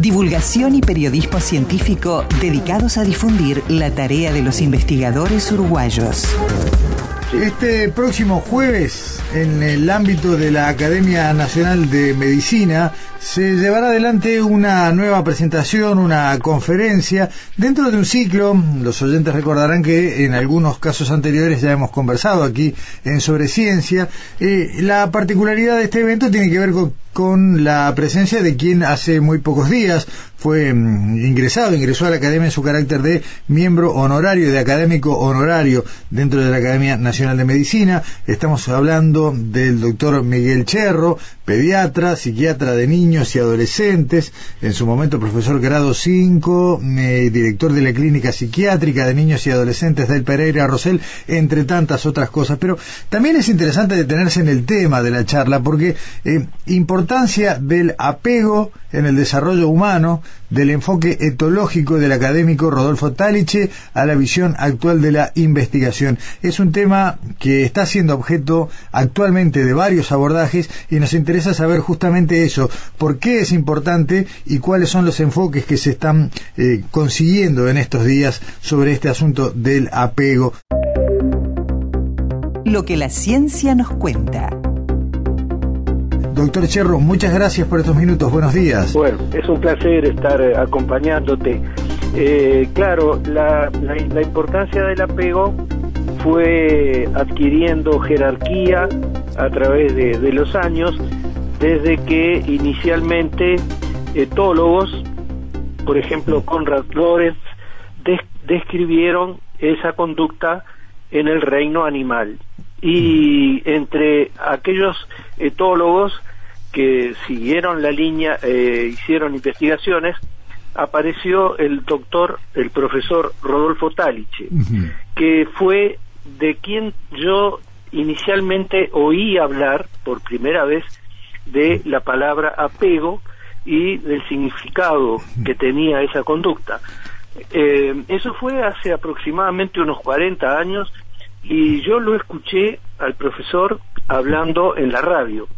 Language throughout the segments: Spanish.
Divulgación y periodismo científico dedicados a difundir la tarea de los investigadores uruguayos. Este próximo jueves, en el ámbito de la Academia Nacional de Medicina, se llevará adelante una nueva presentación, una conferencia, dentro de un ciclo, los oyentes recordarán que en algunos casos anteriores ya hemos conversado aquí en Sobre Ciencia, eh, la particularidad de este evento tiene que ver con la presencia de quien hace muy pocos días fue mm, ingresado, ingresó a la Academia en su carácter de miembro honorario, de académico honorario dentro de la Academia Nacional de Medicina. Estamos hablando del doctor Miguel Cherro, pediatra, psiquiatra de niños y adolescentes, en su momento profesor grado 5, eh, director de la Clínica Psiquiátrica de Niños y Adolescentes del Pereira Rosell, entre tantas otras cosas. Pero también es interesante detenerse en el tema de la charla, porque eh, importancia del apego en el desarrollo humano, del enfoque etológico del académico Rodolfo Taliche a la visión actual de la investigación. Es un tema que está siendo objeto actualmente de varios abordajes y nos interesa saber justamente eso, por qué es importante y cuáles son los enfoques que se están eh, consiguiendo en estos días sobre este asunto del apego. Lo que la ciencia nos cuenta. Doctor Cherro, muchas gracias por estos minutos. Buenos días. Bueno, es un placer estar eh, acompañándote. Eh, claro, la, importancia del apego fue adquiriendo jerarquía a través de, los años, desde que inicialmente etólogos, por ejemplo Conrad Lorenz, describieron esa conducta en el reino animal y entre aquellos etólogos que siguieron la línea, eh, hicieron investigaciones, apareció el doctor, el profesor Rodolfo Taliche, que fue de quien yo inicialmente oí hablar por primera vez de la palabra apego y del significado que tenía esa conducta. Eh, eso fue hace aproximadamente unos 40 años y yo lo escuché al profesor hablando en la radio.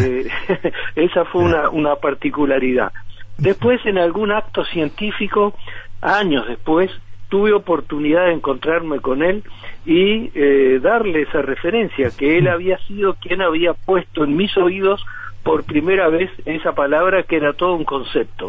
Eh, esa fue una, una particularidad. Después, en algún acto científico, años después, tuve oportunidad de encontrarme con él y eh, darle esa referencia, que él había sido quien había puesto en mis oídos por primera vez esa palabra que era todo un concepto.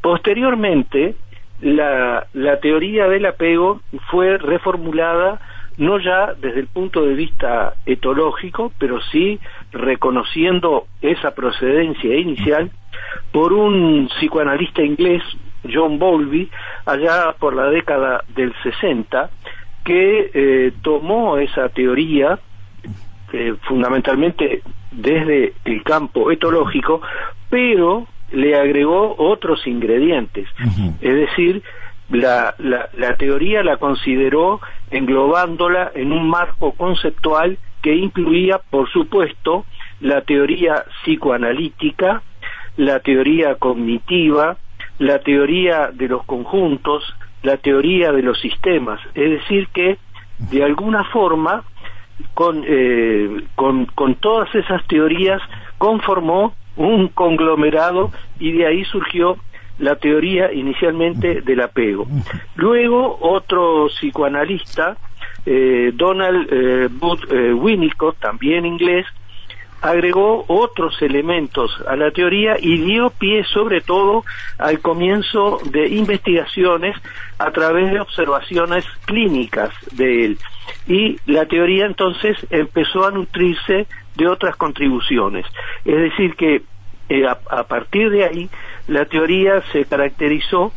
Posteriormente, la, la teoría del apego fue reformulada no ya desde el punto de vista etológico, pero sí reconociendo esa procedencia inicial por un psicoanalista inglés, John Bowlby, allá por la década del 60, que eh, tomó esa teoría eh, fundamentalmente desde el campo etológico, pero le agregó otros ingredientes, es decir, la, la, la teoría la consideró englobándola en un marco conceptual que incluía, por supuesto, la teoría psicoanalítica, la teoría cognitiva, la teoría de los conjuntos, la teoría de los sistemas. Es decir, que de alguna forma, con, eh, con, con todas esas teorías, conformó un conglomerado y de ahí surgió la teoría inicialmente del apego. Luego otro psicoanalista, eh, Donald eh, eh, Winnicott, también inglés, agregó otros elementos a la teoría y dio pie sobre todo al comienzo de investigaciones a través de observaciones clínicas de él. Y la teoría entonces empezó a nutrirse de otras contribuciones. Es decir, que a partir de ahí la teoría se caracterizó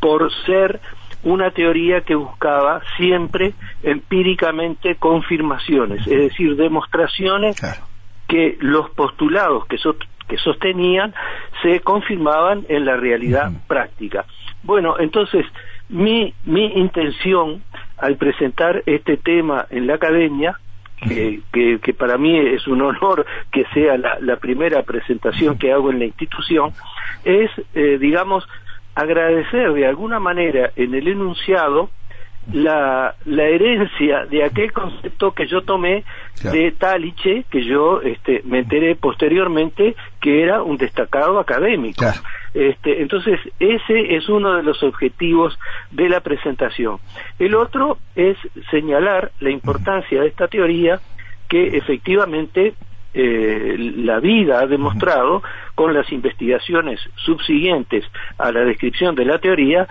por ser una teoría que buscaba siempre empíricamente confirmaciones, es decir, demostraciones que los postulados que, que sostenían se confirmaban en la realidad práctica. Bueno, entonces, mi, mi intención al presentar este tema en la academia, que, que, para mí es un honor que sea la, primera presentación que hago en la institución, es, eh, digamos, agradecer de alguna manera en el enunciado la, la herencia de aquel concepto que yo tomé de Taliche, que yo este, me enteré posteriormente que era un destacado académico. Este, entonces, ese es uno de los objetivos de la presentación. El otro es señalar la importancia de esta teoría que efectivamente eh, la vida ha demostrado con las investigaciones subsiguientes a la descripción de la teoría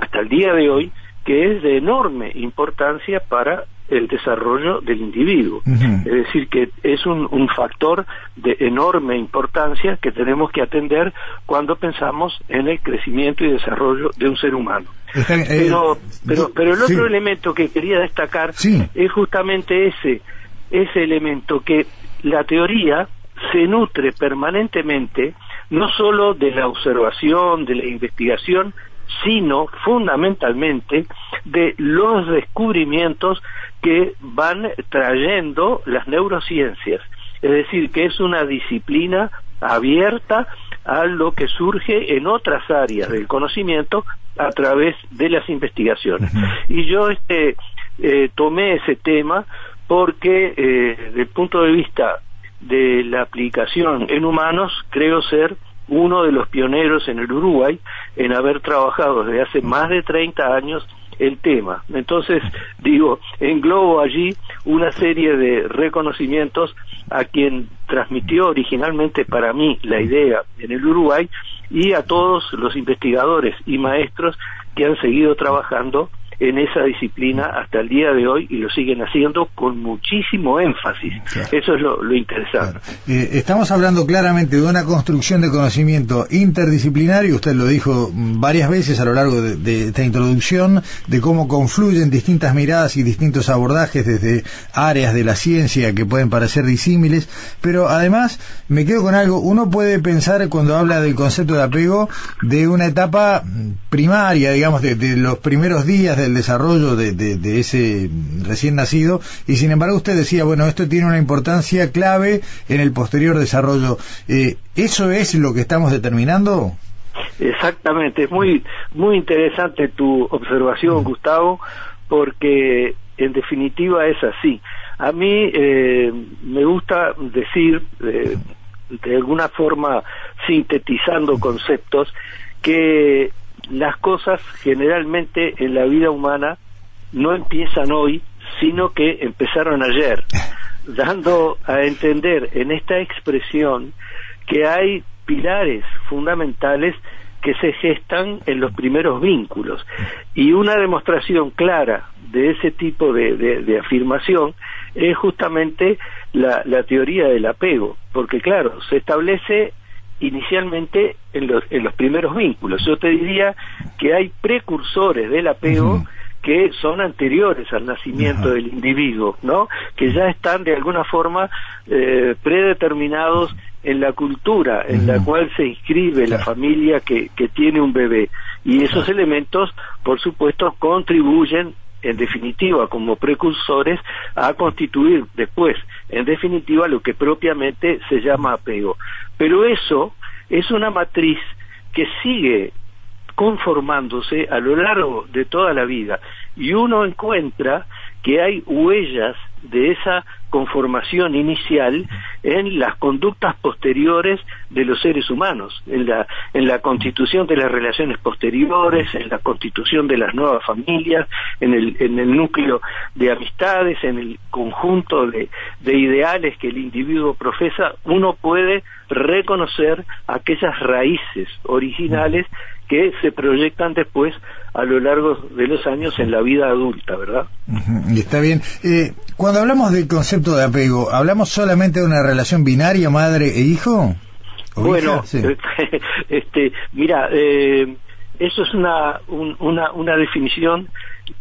hasta el día de hoy que es de enorme importancia para el desarrollo del individuo. Es decir, que es un, factor de enorme importancia que tenemos que atender cuando pensamos en el crecimiento y desarrollo de un ser humano. Eh, pero, pero, pero el otro elemento que quería destacar es justamente ese, ese elemento que la teoría se nutre permanentemente no solo de la observación, de la investigación, sino fundamentalmente de los descubrimientos que van trayendo las neurociencias. Es decir, que es una disciplina abierta a lo que surge en otras áreas del conocimiento a través de las investigaciones. Y yo este, eh, tomé ese tema porque eh, desde el punto de vista de la aplicación en humanos creo ser uno de los pioneros en el Uruguay en haber trabajado desde hace más de 30 años el tema. Entonces, digo, englobo allí una serie de reconocimientos a quien transmitió originalmente para mí la idea en el Uruguay y a todos los investigadores y maestros que han seguido trabajando en esa disciplina hasta el día de hoy y lo siguen haciendo con muchísimo énfasis. Eso es lo, interesante. Eh, estamos hablando claramente de una construcción de conocimiento interdisciplinario, usted lo dijo varias veces a lo largo de, esta introducción, de cómo confluyen distintas miradas y distintos abordajes desde áreas de la ciencia que pueden parecer disímiles, pero además me quedo con algo, uno puede pensar cuando habla del concepto de apego de una etapa primaria, digamos, de, de los primeros días del desarrollo de, de, ese recién nacido y sin embargo usted decía, bueno, esto tiene una importancia clave en el posterior desarrollo. Eh, ¿Eso es lo que estamos determinando? Exactamente, es muy, muy interesante tu observación, Gustavo, porque en definitiva es así. A mí eh, me gusta decir, eh, de alguna forma sintetizando conceptos, que las cosas generalmente en la vida humana no empiezan hoy, sino que empezaron ayer, dando a entender en esta expresión que hay pilares fundamentales que se gestan en los primeros vínculos. Y una demostración clara de ese tipo de, afirmación es justamente la, la, teoría del apego, porque claro, se establece inicialmente en los, en los primeros vínculos. Yo te diría que hay precursores del apego que son anteriores al nacimiento del individuo, ¿no? Que ya están de alguna forma eh, predeterminados en la cultura en la cual se inscribe la familia que, que tiene un bebé. Y esos elementos, por supuesto, contribuyen en definitiva como precursores a constituir después en definitiva lo que propiamente se llama apego pero eso es una matriz que sigue conformándose a lo largo de toda la vida y uno encuentra que hay huellas de esa conformación inicial en las conductas posteriores de los seres humanos, en la, en la constitución de las relaciones posteriores, en la constitución de las nuevas familias, en el, en el núcleo de amistades, en el conjunto de, de ideales que el individuo profesa, uno puede reconocer aquellas raíces originales que se proyectan después a lo largo de los años en la vida adulta, ¿verdad? Está bien. Eh, cuando hablamos del concepto de apego, ¿hablamos solamente de una relación binaria madre e hijo? Bueno, este, mira, eh, eso es una, una, una definición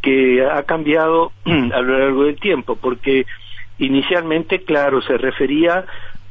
que ha cambiado a lo largo del tiempo, porque inicialmente, claro, se refería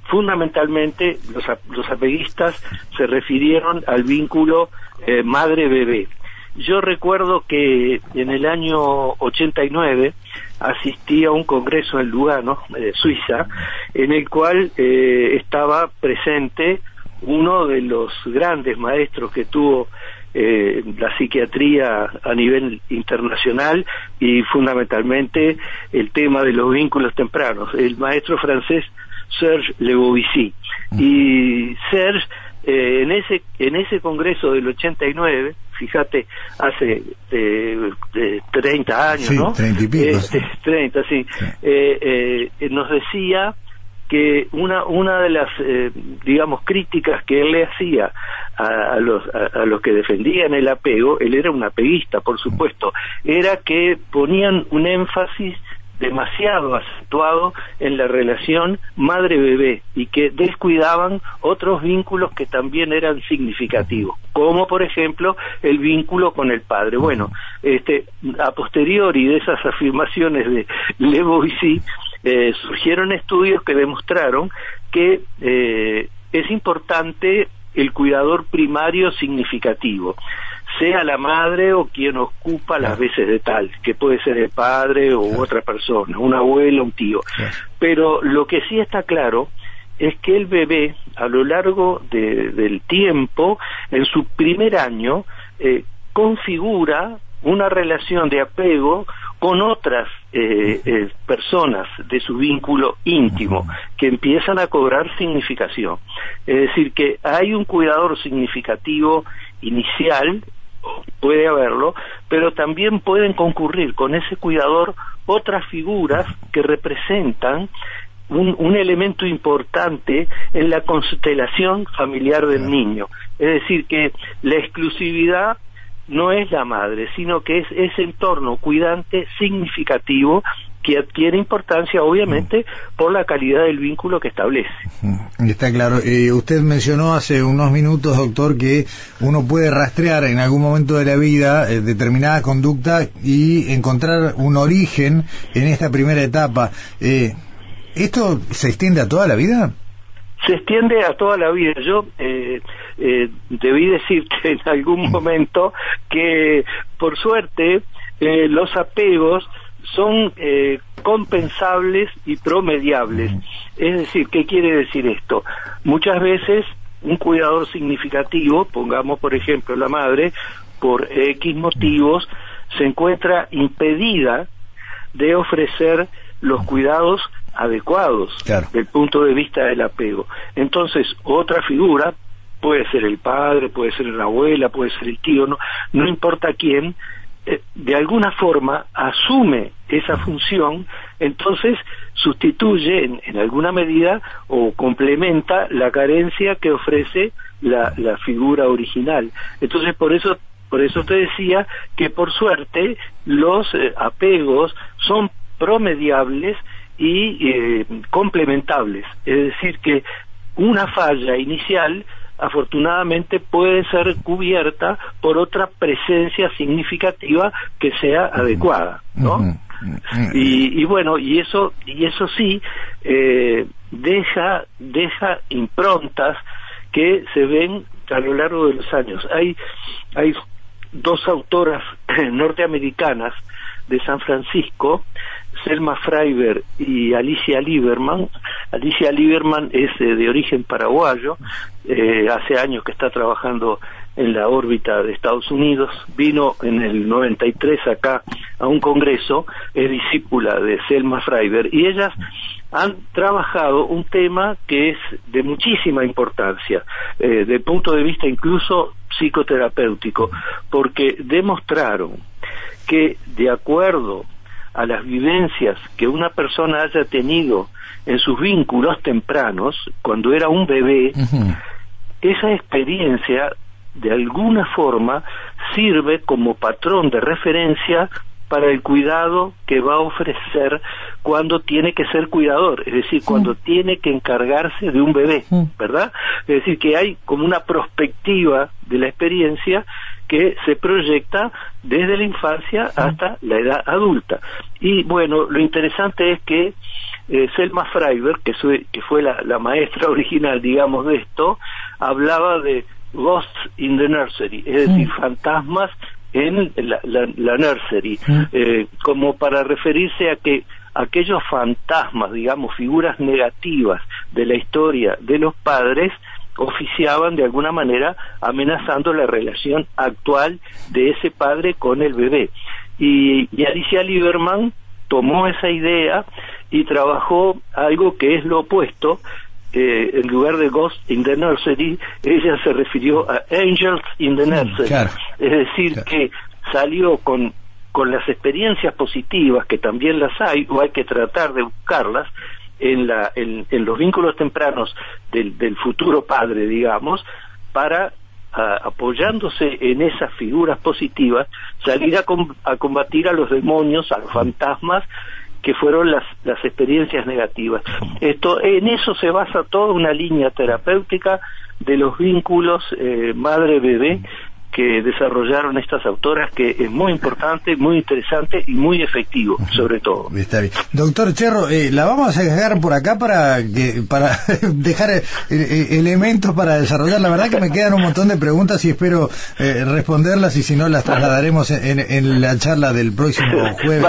fundamentalmente los, apeguistas se refirieron al vínculo eh, madre-bebé. yo recuerdo que en el año 89 asistí a un congreso en Lugano, eh, Suiza, en el cual eh, estaba presente uno de los grandes maestros que tuvo eh, la psiquiatría a nivel internacional y fundamentalmente el tema de los vínculos tempranos, el maestro francés Serge Lebovici. Y Serge, eh, en, ese, en ese congreso del 89, fíjate, hace eh, 30 años, ¿no? 30 y pico. Este, 30, sí. Eh, eh, nos decía que una una de las eh, digamos críticas que él le hacía a, los a, los que defendían el apego él era un apeguista por supuesto era que ponían un énfasis demasiado acentuado en la relación madre-bebé y que descuidaban otros vínculos que también eran significativos, como por ejemplo el vínculo con el padre. Bueno, este, a posteriori de esas afirmaciones de Lebovici, eh, surgieron estudios que demostraron que eh, es importante el cuidador primario significativo sea la madre o quien ocupa las veces de tal, que puede ser el padre o otra persona, un abuelo, un tío. Pero lo que sí está claro es que el bebé a lo largo del tiempo, en su primer año, eh, configura una relación de apego con otras eh, eh, personas de su vínculo íntimo que empiezan a cobrar significación. Es decir, que hay un cuidador significativo inicial puede haberlo, pero también pueden concurrir con ese cuidador otras figuras que representan un, un, elemento importante en la constelación familiar del niño. Es decir, que la exclusividad no es la madre, sino que es ese entorno cuidante significativo que adquiere importancia obviamente por la calidad del vínculo que establece. Está claro. Eh, usted mencionó hace unos minutos, doctor, que uno puede rastrear en algún momento de la vida eh, determinada conducta y encontrar un origen en esta primera etapa. Eh, ¿Esto se extiende a toda la vida? Se extiende a toda la vida. Yo debí decirte en algún momento que, por suerte, los apegos son eh, compensables y promediables. Es decir, ¿qué quiere decir esto? Muchas veces un cuidador significativo, pongamos por ejemplo la madre, por X motivos, se encuentra impedida de ofrecer los cuidados adecuados del punto de vista del apego. Entonces, otra figura, puede ser el padre, puede ser la abuela, puede ser el tío, no, no importa quién, eh, de alguna forma asume esa función, entonces sustituye en, alguna medida o complementa la carencia que ofrece la, figura original. Entonces por eso por eso te decía que por suerte los eh, apegos son promediables y eh, complementables, es decir que una falla inicial afortunadamente puede ser cubierta por otra presencia significativa que sea adecuada, ¿no? Y, bueno, y eso y eso sí eh, deja deja improntas que se ven a lo largo de los años. Hay hay dos autoras norteamericanas de San Francisco Selma Freiber y Alicia Lieberman. Alicia Lieberman es eh, de origen paraguayo, eh, hace años que está trabajando en la órbita de Estados Unidos, vino en el 93 acá a un congreso, es discípula de Selma Freiber y ellas han trabajado un tema que es de muchísima importancia, eh, desde el punto de vista incluso psicoterapéutico, porque demostraron que de acuerdo a las vivencias que una persona haya tenido en sus vínculos tempranos, cuando era un bebé, esa experiencia de alguna forma sirve como patrón de referencia para el cuidado que va a ofrecer cuando tiene que ser cuidador, es decir, cuando tiene que encargarse de un bebé, ¿verdad? Es decir, que hay como una perspectiva de la experiencia que se proyecta desde la infancia hasta la edad adulta. Y bueno, lo interesante es que eh, Selma Freiber, que, que fue la, maestra original, digamos, de esto, hablaba de ghosts in the nursery, es decir, fantasmas en la, nursery, mm. eh, como para referirse a que aquellos fantasmas, digamos, figuras negativas de la historia de los padres, oficiaban de alguna manera amenazando la relación actual de ese padre con el bebé. Y, y Alicia Lieberman tomó esa idea y trabajó algo que es lo opuesto, eh, en lugar de Ghost in the Nursery, ella se refirió a Angels in the mm, Nursery. es decir, que salió con, con las experiencias positivas, que también las hay, o hay que tratar de buscarlas, en, la, en, los vínculos tempranos del, del futuro padre, digamos, para apoyándose en esas figuras positivas, salir a, a, combatir a los demonios, a los fantasmas que fueron las, las experiencias negativas. Esto, en eso se basa toda una línea terapéutica de los vínculos eh, madre-bebé que desarrollaron estas autoras, que es muy importante, muy interesante y muy efectivo, sobre todo. Está bien. Doctor Cherro, eh, la vamos a dejar por acá para que para dejar eh, eh, elementos para desarrollar. La verdad que me quedan un montón de preguntas y espero responderlas y si no las trasladaremos en, la charla del próximo jueves.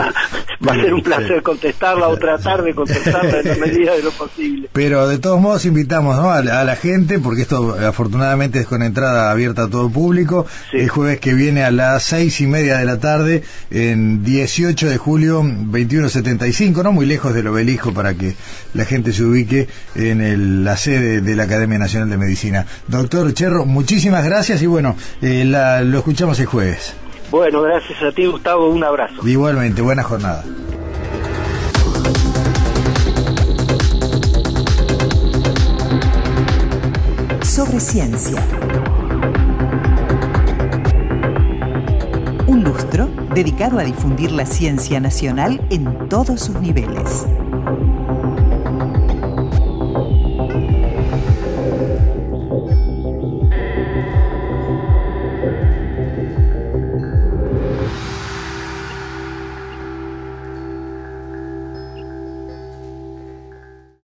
Va, a ser un placer contestarla o tratar de contestarla en la medida de lo posible. Pero de todos modos invitamos a, la gente, porque esto afortunadamente es con entrada abierta a todo el público, el jueves que viene a las seis y media de la tarde, en 18 de julio 2175, no muy lejos del obelisco para que la gente se ubique en la sede de la Academia Nacional de Medicina. Doctor Cherro, muchísimas gracias y bueno, eh, lo escuchamos el jueves. Bueno, gracias a ti Gustavo, un abrazo. Igualmente, buena jornada. Sobre ciencia. Dedicado a difundir la ciencia nacional en todos sus niveles.